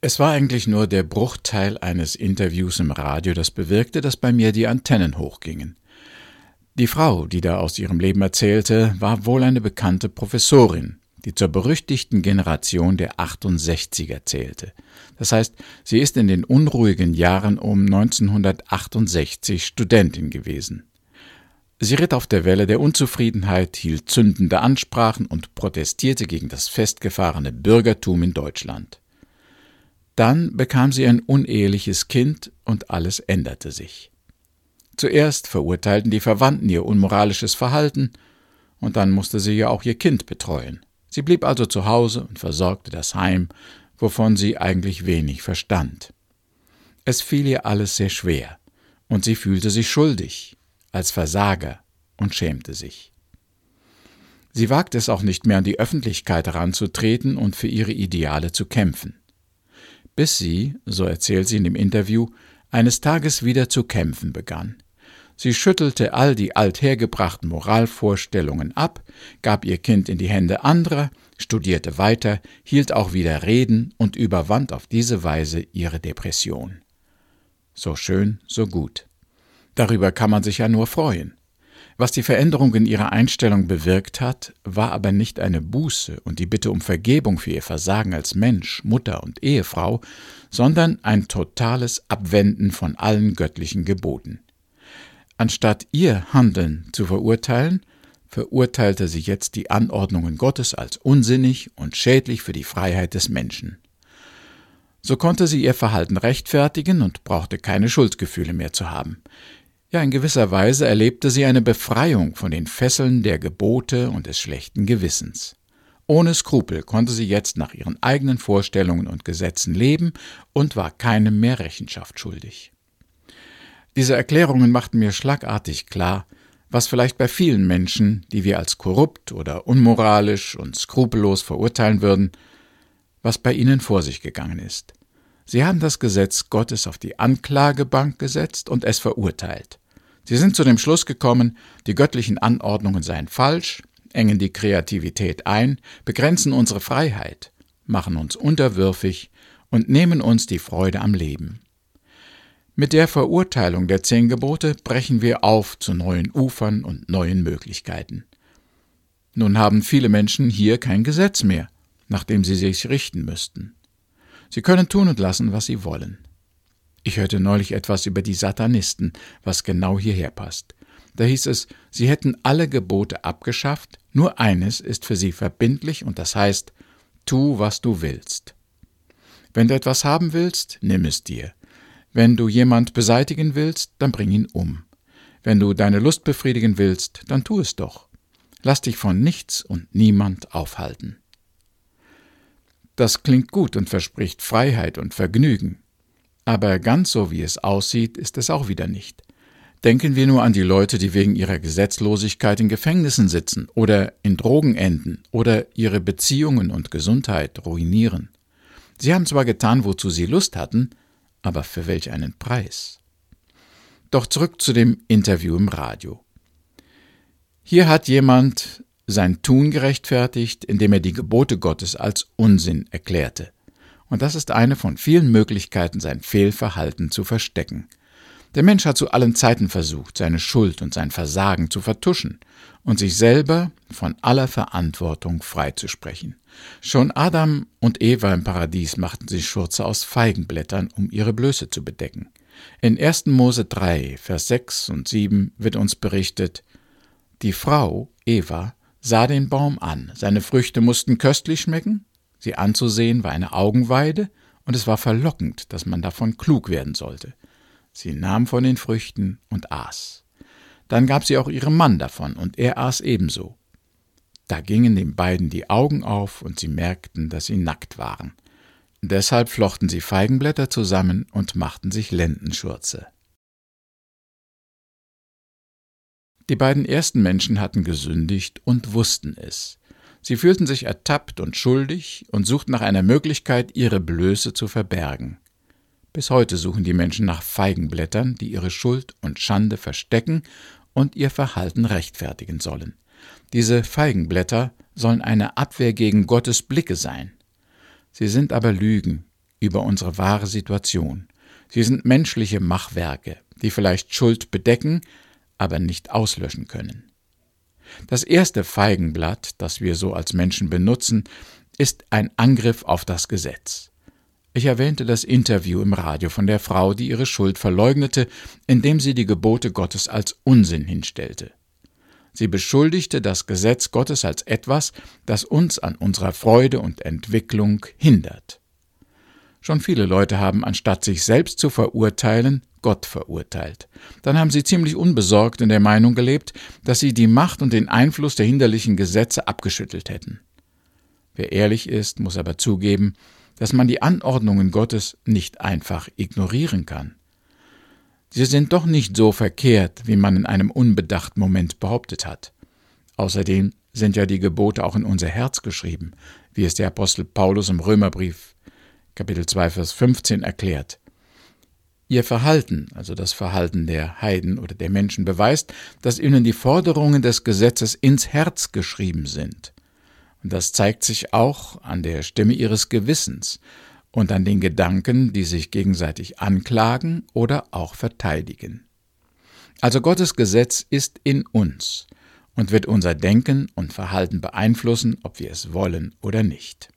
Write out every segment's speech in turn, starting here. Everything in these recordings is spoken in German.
Es war eigentlich nur der Bruchteil eines Interviews im Radio, das bewirkte, dass bei mir die Antennen hochgingen. Die Frau, die da aus ihrem Leben erzählte, war wohl eine bekannte Professorin, die zur berüchtigten Generation der 68er zählte. Das heißt, sie ist in den unruhigen Jahren um 1968 Studentin gewesen. Sie ritt auf der Welle der Unzufriedenheit, hielt zündende Ansprachen und protestierte gegen das festgefahrene Bürgertum in Deutschland. Dann bekam sie ein uneheliches Kind und alles änderte sich. Zuerst verurteilten die Verwandten ihr unmoralisches Verhalten, und dann musste sie ja auch ihr Kind betreuen. Sie blieb also zu Hause und versorgte das Heim, wovon sie eigentlich wenig verstand. Es fiel ihr alles sehr schwer, und sie fühlte sich schuldig, als Versager und schämte sich. Sie wagte es auch nicht mehr an die Öffentlichkeit heranzutreten und für ihre Ideale zu kämpfen. Bis sie, so erzählt sie in dem Interview, eines Tages wieder zu kämpfen begann. Sie schüttelte all die althergebrachten Moralvorstellungen ab, gab ihr Kind in die Hände anderer, studierte weiter, hielt auch wieder Reden und überwand auf diese Weise ihre Depression. So schön, so gut. Darüber kann man sich ja nur freuen. Was die Veränderung in ihrer Einstellung bewirkt hat, war aber nicht eine Buße und die Bitte um Vergebung für ihr Versagen als Mensch, Mutter und Ehefrau, sondern ein totales Abwenden von allen göttlichen Geboten. Anstatt ihr Handeln zu verurteilen, verurteilte sie jetzt die Anordnungen Gottes als unsinnig und schädlich für die Freiheit des Menschen. So konnte sie ihr Verhalten rechtfertigen und brauchte keine Schuldgefühle mehr zu haben. Ja, in gewisser Weise erlebte sie eine Befreiung von den Fesseln der Gebote und des schlechten Gewissens. Ohne Skrupel konnte sie jetzt nach ihren eigenen Vorstellungen und Gesetzen leben und war keinem mehr Rechenschaft schuldig. Diese Erklärungen machten mir schlagartig klar, was vielleicht bei vielen Menschen, die wir als korrupt oder unmoralisch und skrupellos verurteilen würden, was bei ihnen vor sich gegangen ist. Sie haben das Gesetz Gottes auf die Anklagebank gesetzt und es verurteilt. Sie sind zu dem Schluss gekommen, die göttlichen Anordnungen seien falsch, engen die Kreativität ein, begrenzen unsere Freiheit, machen uns unterwürfig und nehmen uns die Freude am Leben. Mit der Verurteilung der zehn Gebote brechen wir auf zu neuen Ufern und neuen Möglichkeiten. Nun haben viele Menschen hier kein Gesetz mehr, nach dem sie sich richten müssten. Sie können tun und lassen, was sie wollen. Ich hörte neulich etwas über die Satanisten, was genau hierher passt. Da hieß es, sie hätten alle Gebote abgeschafft, nur eines ist für sie verbindlich und das heißt, tu, was du willst. Wenn du etwas haben willst, nimm es dir. Wenn du jemand beseitigen willst, dann bring ihn um. Wenn du deine Lust befriedigen willst, dann tu es doch. Lass dich von nichts und niemand aufhalten. Das klingt gut und verspricht Freiheit und Vergnügen. Aber ganz so wie es aussieht, ist es auch wieder nicht. Denken wir nur an die Leute, die wegen ihrer Gesetzlosigkeit in Gefängnissen sitzen oder in Drogen enden oder ihre Beziehungen und Gesundheit ruinieren. Sie haben zwar getan, wozu sie Lust hatten, aber für welch einen Preis? Doch zurück zu dem Interview im Radio. Hier hat jemand sein Tun gerechtfertigt, indem er die Gebote Gottes als Unsinn erklärte. Und das ist eine von vielen Möglichkeiten, sein Fehlverhalten zu verstecken. Der Mensch hat zu allen Zeiten versucht, seine Schuld und sein Versagen zu vertuschen und sich selber von aller Verantwortung freizusprechen. Schon Adam und Eva im Paradies machten sich Schurze aus Feigenblättern, um ihre Blöße zu bedecken. In 1. Mose 3, Vers 6 und 7 wird uns berichtet, die Frau, Eva, sah den Baum an. Seine Früchte mussten köstlich schmecken, sie anzusehen war eine Augenweide, und es war verlockend, dass man davon klug werden sollte. Sie nahm von den Früchten und aß. Dann gab sie auch ihrem Mann davon, und er aß ebenso. Da gingen den beiden die Augen auf, und sie merkten, dass sie nackt waren. Deshalb flochten sie Feigenblätter zusammen und machten sich Lendenschurze. Die beiden ersten Menschen hatten gesündigt und wussten es. Sie fühlten sich ertappt und schuldig und suchten nach einer Möglichkeit, ihre Blöße zu verbergen. Bis heute suchen die Menschen nach Feigenblättern, die ihre Schuld und Schande verstecken und ihr Verhalten rechtfertigen sollen. Diese Feigenblätter sollen eine Abwehr gegen Gottes Blicke sein. Sie sind aber Lügen, über unsere wahre Situation. Sie sind menschliche Machwerke, die vielleicht Schuld bedecken, aber nicht auslöschen können. Das erste Feigenblatt, das wir so als Menschen benutzen, ist ein Angriff auf das Gesetz. Ich erwähnte das Interview im Radio von der Frau, die ihre Schuld verleugnete, indem sie die Gebote Gottes als Unsinn hinstellte. Sie beschuldigte das Gesetz Gottes als etwas, das uns an unserer Freude und Entwicklung hindert. Schon viele Leute haben, anstatt sich selbst zu verurteilen, Gott verurteilt. Dann haben sie ziemlich unbesorgt in der Meinung gelebt, dass sie die Macht und den Einfluss der hinderlichen Gesetze abgeschüttelt hätten. Wer ehrlich ist, muss aber zugeben, dass man die Anordnungen Gottes nicht einfach ignorieren kann. Sie sind doch nicht so verkehrt, wie man in einem unbedachten Moment behauptet hat. Außerdem sind ja die Gebote auch in unser Herz geschrieben, wie es der Apostel Paulus im Römerbrief Kapitel 2 Vers 15 erklärt. Ihr Verhalten, also das Verhalten der Heiden oder der Menschen, beweist, dass ihnen die Forderungen des Gesetzes ins Herz geschrieben sind. Und das zeigt sich auch an der Stimme ihres Gewissens und an den Gedanken, die sich gegenseitig anklagen oder auch verteidigen. Also Gottes Gesetz ist in uns und wird unser Denken und Verhalten beeinflussen, ob wir es wollen oder nicht.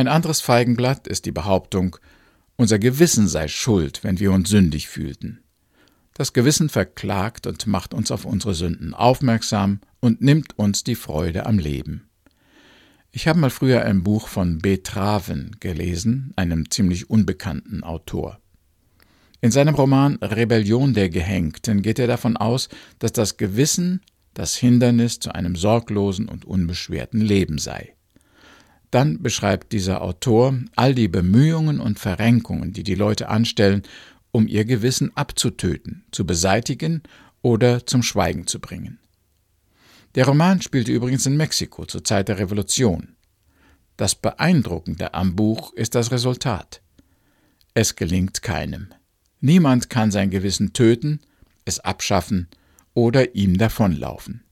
Ein anderes Feigenblatt ist die Behauptung, unser Gewissen sei schuld, wenn wir uns sündig fühlten. Das Gewissen verklagt und macht uns auf unsere Sünden aufmerksam und nimmt uns die Freude am Leben. Ich habe mal früher ein Buch von B. Traven gelesen, einem ziemlich unbekannten Autor. In seinem Roman Rebellion der Gehängten geht er davon aus, dass das Gewissen das Hindernis zu einem sorglosen und unbeschwerten Leben sei. Dann beschreibt dieser Autor all die Bemühungen und Verrenkungen, die die Leute anstellen, um ihr Gewissen abzutöten, zu beseitigen oder zum Schweigen zu bringen. Der Roman spielte übrigens in Mexiko zur Zeit der Revolution. Das Beeindruckende am Buch ist das Resultat. Es gelingt keinem. Niemand kann sein Gewissen töten, es abschaffen oder ihm davonlaufen.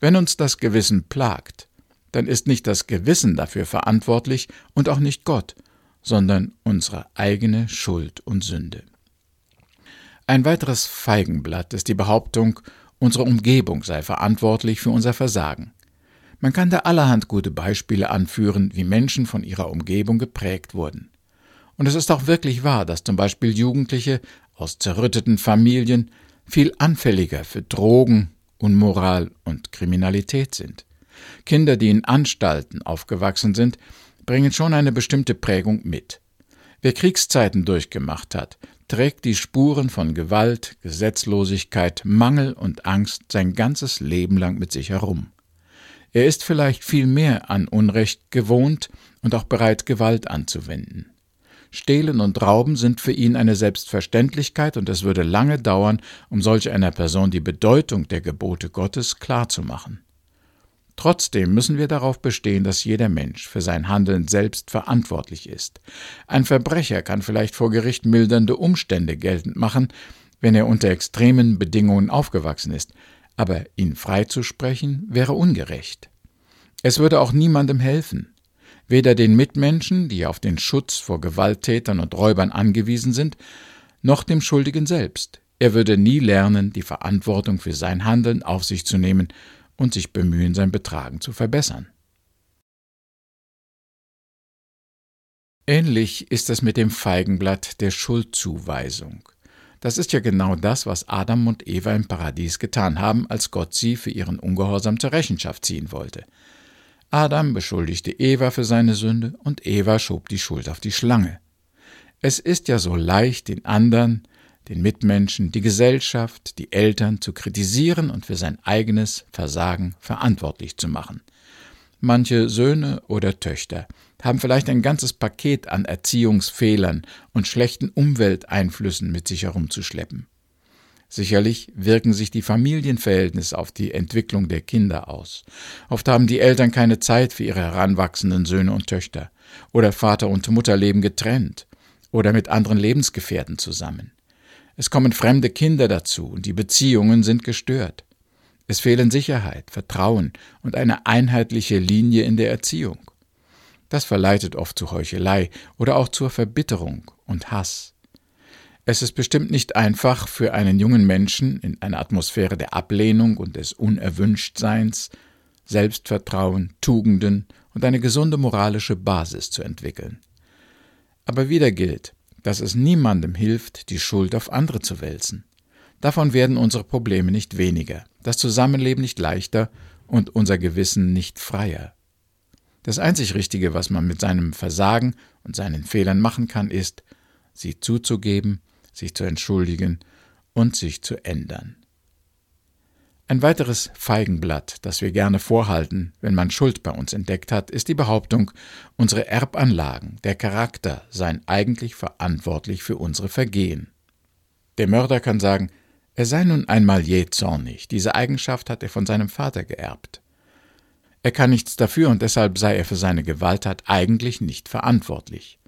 Wenn uns das Gewissen plagt, dann ist nicht das Gewissen dafür verantwortlich und auch nicht Gott, sondern unsere eigene Schuld und Sünde. Ein weiteres Feigenblatt ist die Behauptung, unsere Umgebung sei verantwortlich für unser Versagen. Man kann da allerhand gute Beispiele anführen, wie Menschen von ihrer Umgebung geprägt wurden. Und es ist auch wirklich wahr, dass zum Beispiel Jugendliche aus zerrütteten Familien viel anfälliger für Drogen, Unmoral und Kriminalität sind. Kinder, die in Anstalten aufgewachsen sind, bringen schon eine bestimmte Prägung mit. Wer Kriegszeiten durchgemacht hat, trägt die Spuren von Gewalt, Gesetzlosigkeit, Mangel und Angst sein ganzes Leben lang mit sich herum. Er ist vielleicht viel mehr an Unrecht gewohnt und auch bereit, Gewalt anzuwenden. Stehlen und Rauben sind für ihn eine Selbstverständlichkeit, und es würde lange dauern, um solch einer Person die Bedeutung der Gebote Gottes klarzumachen. Trotzdem müssen wir darauf bestehen, dass jeder Mensch für sein Handeln selbst verantwortlich ist. Ein Verbrecher kann vielleicht vor Gericht mildernde Umstände geltend machen, wenn er unter extremen Bedingungen aufgewachsen ist, aber ihn freizusprechen wäre ungerecht. Es würde auch niemandem helfen, weder den Mitmenschen, die auf den Schutz vor Gewalttätern und Räubern angewiesen sind, noch dem Schuldigen selbst. Er würde nie lernen, die Verantwortung für sein Handeln auf sich zu nehmen und sich bemühen, sein Betragen zu verbessern. Ähnlich ist es mit dem Feigenblatt der Schuldzuweisung. Das ist ja genau das, was Adam und Eva im Paradies getan haben, als Gott sie für ihren Ungehorsam zur Rechenschaft ziehen wollte. Adam beschuldigte Eva für seine Sünde und Eva schob die Schuld auf die Schlange. Es ist ja so leicht, den anderen, den Mitmenschen, die Gesellschaft, die Eltern zu kritisieren und für sein eigenes Versagen verantwortlich zu machen. Manche Söhne oder Töchter haben vielleicht ein ganzes Paket an Erziehungsfehlern und schlechten Umwelteinflüssen mit sich herumzuschleppen. Sicherlich wirken sich die Familienverhältnisse auf die Entwicklung der Kinder aus. Oft haben die Eltern keine Zeit für ihre heranwachsenden Söhne und Töchter, oder Vater und Mutter leben getrennt oder mit anderen Lebensgefährten zusammen. Es kommen fremde Kinder dazu und die Beziehungen sind gestört. Es fehlen Sicherheit, Vertrauen und eine einheitliche Linie in der Erziehung. Das verleitet oft zu Heuchelei oder auch zur Verbitterung und Hass. Es ist bestimmt nicht einfach für einen jungen Menschen in einer Atmosphäre der Ablehnung und des Unerwünschtseins Selbstvertrauen, Tugenden und eine gesunde moralische Basis zu entwickeln. Aber wieder gilt, dass es niemandem hilft, die Schuld auf andere zu wälzen. Davon werden unsere Probleme nicht weniger, das Zusammenleben nicht leichter und unser Gewissen nicht freier. Das einzig Richtige, was man mit seinem Versagen und seinen Fehlern machen kann, ist, sie zuzugeben, sich zu entschuldigen und sich zu ändern. Ein weiteres Feigenblatt, das wir gerne vorhalten, wenn man Schuld bei uns entdeckt hat, ist die Behauptung, unsere Erbanlagen, der Charakter seien eigentlich verantwortlich für unsere Vergehen. Der Mörder kann sagen, er sei nun einmal jähzornig, diese Eigenschaft hat er von seinem Vater geerbt. Er kann nichts dafür und deshalb sei er für seine Gewalttat eigentlich nicht verantwortlich.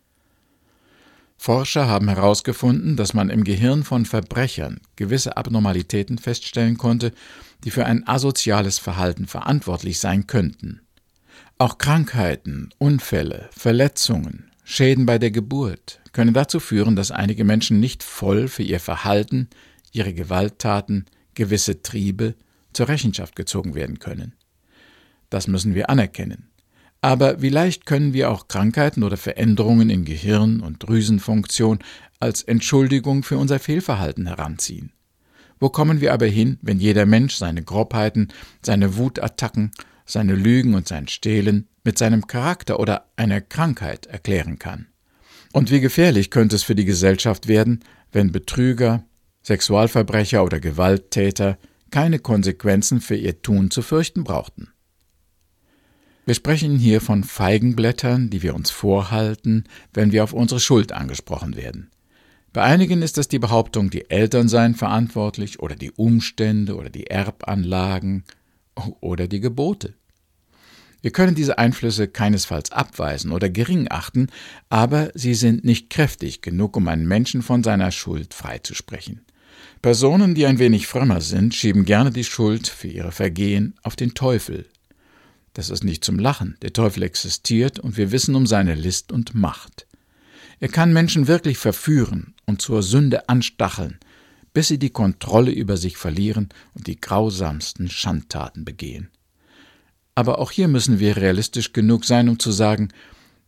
Forscher haben herausgefunden, dass man im Gehirn von Verbrechern gewisse Abnormalitäten feststellen konnte, die für ein asoziales Verhalten verantwortlich sein könnten. Auch Krankheiten, Unfälle, Verletzungen, Schäden bei der Geburt können dazu führen, dass einige Menschen nicht voll für ihr Verhalten, ihre Gewalttaten, gewisse Triebe zur Rechenschaft gezogen werden können. Das müssen wir anerkennen. Aber wie leicht können wir auch Krankheiten oder Veränderungen in Gehirn und Drüsenfunktion als Entschuldigung für unser Fehlverhalten heranziehen? Wo kommen wir aber hin, wenn jeder Mensch seine Grobheiten, seine Wutattacken, seine Lügen und sein Stehlen mit seinem Charakter oder einer Krankheit erklären kann? Und wie gefährlich könnte es für die Gesellschaft werden, wenn Betrüger, Sexualverbrecher oder Gewalttäter keine Konsequenzen für ihr Tun zu fürchten brauchten? Wir sprechen hier von Feigenblättern, die wir uns vorhalten, wenn wir auf unsere Schuld angesprochen werden. Bei einigen ist es die Behauptung, die Eltern seien verantwortlich oder die Umstände oder die Erbanlagen oder die Gebote. Wir können diese Einflüsse keinesfalls abweisen oder gering achten, aber sie sind nicht kräftig genug, um einen Menschen von seiner Schuld freizusprechen. Personen, die ein wenig frömmer sind, schieben gerne die Schuld für ihre Vergehen auf den Teufel, das ist nicht zum Lachen. Der Teufel existiert und wir wissen um seine List und Macht. Er kann Menschen wirklich verführen und zur Sünde anstacheln, bis sie die Kontrolle über sich verlieren und die grausamsten Schandtaten begehen. Aber auch hier müssen wir realistisch genug sein, um zu sagen,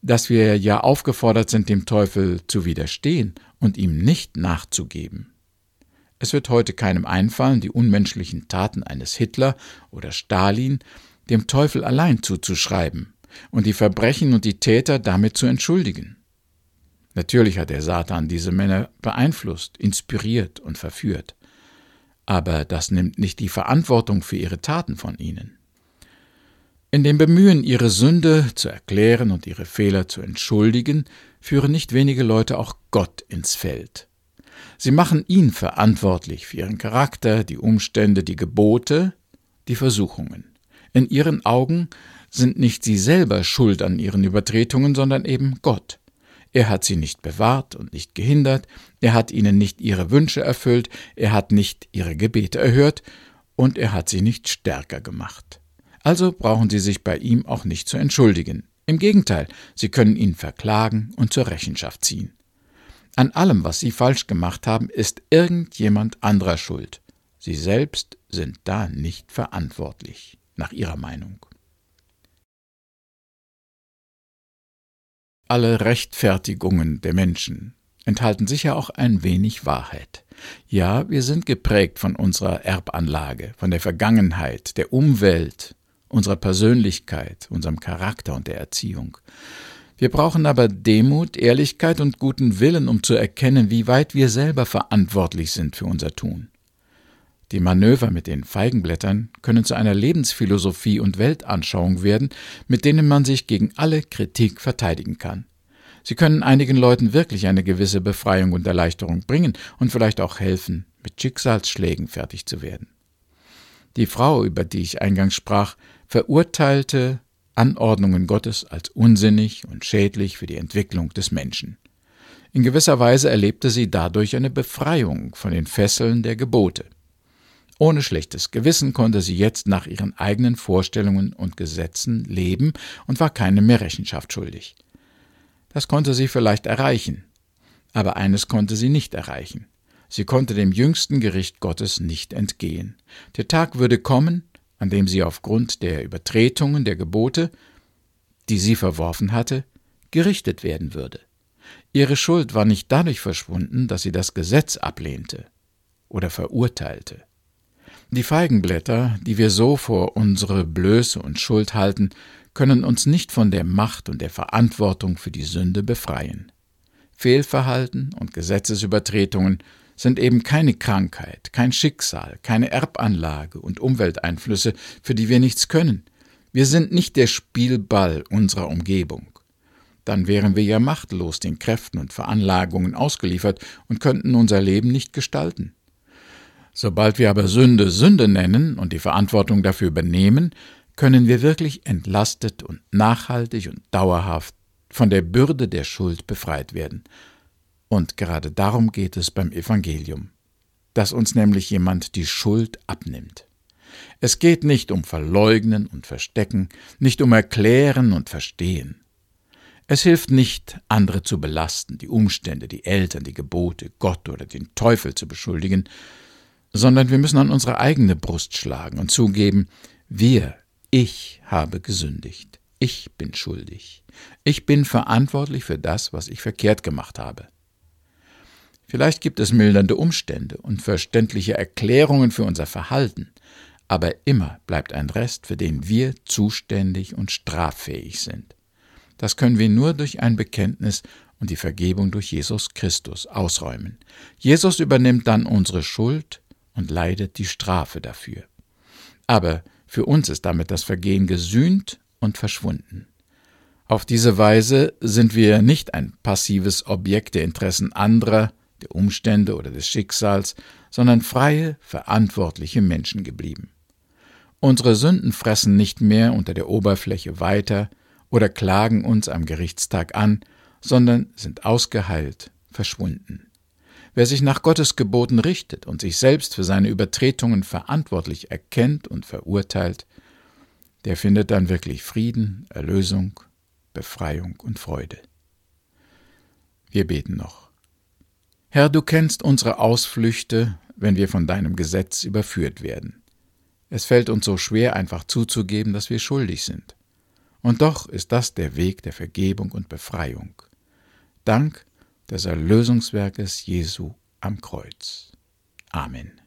dass wir ja aufgefordert sind, dem Teufel zu widerstehen und ihm nicht nachzugeben. Es wird heute keinem einfallen, die unmenschlichen Taten eines Hitler oder Stalin dem Teufel allein zuzuschreiben und die Verbrechen und die Täter damit zu entschuldigen. Natürlich hat der Satan diese Männer beeinflusst, inspiriert und verführt, aber das nimmt nicht die Verantwortung für ihre Taten von ihnen. In dem Bemühen, ihre Sünde zu erklären und ihre Fehler zu entschuldigen, führen nicht wenige Leute auch Gott ins Feld. Sie machen ihn verantwortlich für ihren Charakter, die Umstände, die Gebote, die Versuchungen. In ihren Augen sind nicht sie selber schuld an ihren Übertretungen, sondern eben Gott. Er hat sie nicht bewahrt und nicht gehindert, er hat ihnen nicht ihre Wünsche erfüllt, er hat nicht ihre Gebete erhört und er hat sie nicht stärker gemacht. Also brauchen sie sich bei ihm auch nicht zu entschuldigen. Im Gegenteil, sie können ihn verklagen und zur Rechenschaft ziehen. An allem, was sie falsch gemacht haben, ist irgendjemand anderer schuld. Sie selbst sind da nicht verantwortlich nach ihrer Meinung. Alle Rechtfertigungen der Menschen enthalten sicher auch ein wenig Wahrheit. Ja, wir sind geprägt von unserer Erbanlage, von der Vergangenheit, der Umwelt, unserer Persönlichkeit, unserem Charakter und der Erziehung. Wir brauchen aber Demut, Ehrlichkeit und guten Willen, um zu erkennen, wie weit wir selber verantwortlich sind für unser Tun. Die Manöver mit den Feigenblättern können zu einer Lebensphilosophie und Weltanschauung werden, mit denen man sich gegen alle Kritik verteidigen kann. Sie können einigen Leuten wirklich eine gewisse Befreiung und Erleichterung bringen und vielleicht auch helfen, mit Schicksalsschlägen fertig zu werden. Die Frau, über die ich eingangs sprach, verurteilte Anordnungen Gottes als unsinnig und schädlich für die Entwicklung des Menschen. In gewisser Weise erlebte sie dadurch eine Befreiung von den Fesseln der Gebote. Ohne schlechtes Gewissen konnte sie jetzt nach ihren eigenen Vorstellungen und Gesetzen leben und war keinem mehr Rechenschaft schuldig. Das konnte sie vielleicht erreichen, aber eines konnte sie nicht erreichen. Sie konnte dem jüngsten Gericht Gottes nicht entgehen. Der Tag würde kommen, an dem sie aufgrund der Übertretungen der Gebote, die sie verworfen hatte, gerichtet werden würde. Ihre Schuld war nicht dadurch verschwunden, dass sie das Gesetz ablehnte oder verurteilte. Die Feigenblätter, die wir so vor unsere Blöße und Schuld halten, können uns nicht von der Macht und der Verantwortung für die Sünde befreien. Fehlverhalten und Gesetzesübertretungen sind eben keine Krankheit, kein Schicksal, keine Erbanlage und Umwelteinflüsse, für die wir nichts können. Wir sind nicht der Spielball unserer Umgebung. Dann wären wir ja machtlos den Kräften und Veranlagungen ausgeliefert und könnten unser Leben nicht gestalten. Sobald wir aber Sünde Sünde nennen und die Verantwortung dafür übernehmen, können wir wirklich entlastet und nachhaltig und dauerhaft von der Bürde der Schuld befreit werden. Und gerade darum geht es beim Evangelium, dass uns nämlich jemand die Schuld abnimmt. Es geht nicht um Verleugnen und Verstecken, nicht um Erklären und Verstehen. Es hilft nicht, andere zu belasten, die Umstände, die Eltern, die Gebote, Gott oder den Teufel zu beschuldigen, sondern wir müssen an unsere eigene Brust schlagen und zugeben, wir, ich habe gesündigt, ich bin schuldig, ich bin verantwortlich für das, was ich verkehrt gemacht habe. Vielleicht gibt es mildernde Umstände und verständliche Erklärungen für unser Verhalten, aber immer bleibt ein Rest, für den wir zuständig und straffähig sind. Das können wir nur durch ein Bekenntnis und die Vergebung durch Jesus Christus ausräumen. Jesus übernimmt dann unsere Schuld und leidet die Strafe dafür. Aber für uns ist damit das Vergehen gesühnt und verschwunden. Auf diese Weise sind wir nicht ein passives Objekt der Interessen anderer, der Umstände oder des Schicksals, sondern freie, verantwortliche Menschen geblieben. Unsere Sünden fressen nicht mehr unter der Oberfläche weiter oder klagen uns am Gerichtstag an, sondern sind ausgeheilt, verschwunden. Wer sich nach Gottes Geboten richtet und sich selbst für seine Übertretungen verantwortlich erkennt und verurteilt, der findet dann wirklich Frieden, Erlösung, Befreiung und Freude. Wir beten noch. Herr, du kennst unsere Ausflüchte, wenn wir von deinem Gesetz überführt werden. Es fällt uns so schwer, einfach zuzugeben, dass wir schuldig sind. Und doch ist das der Weg der Vergebung und Befreiung. Dank des Erlösungswerkes Jesu am Kreuz. Amen.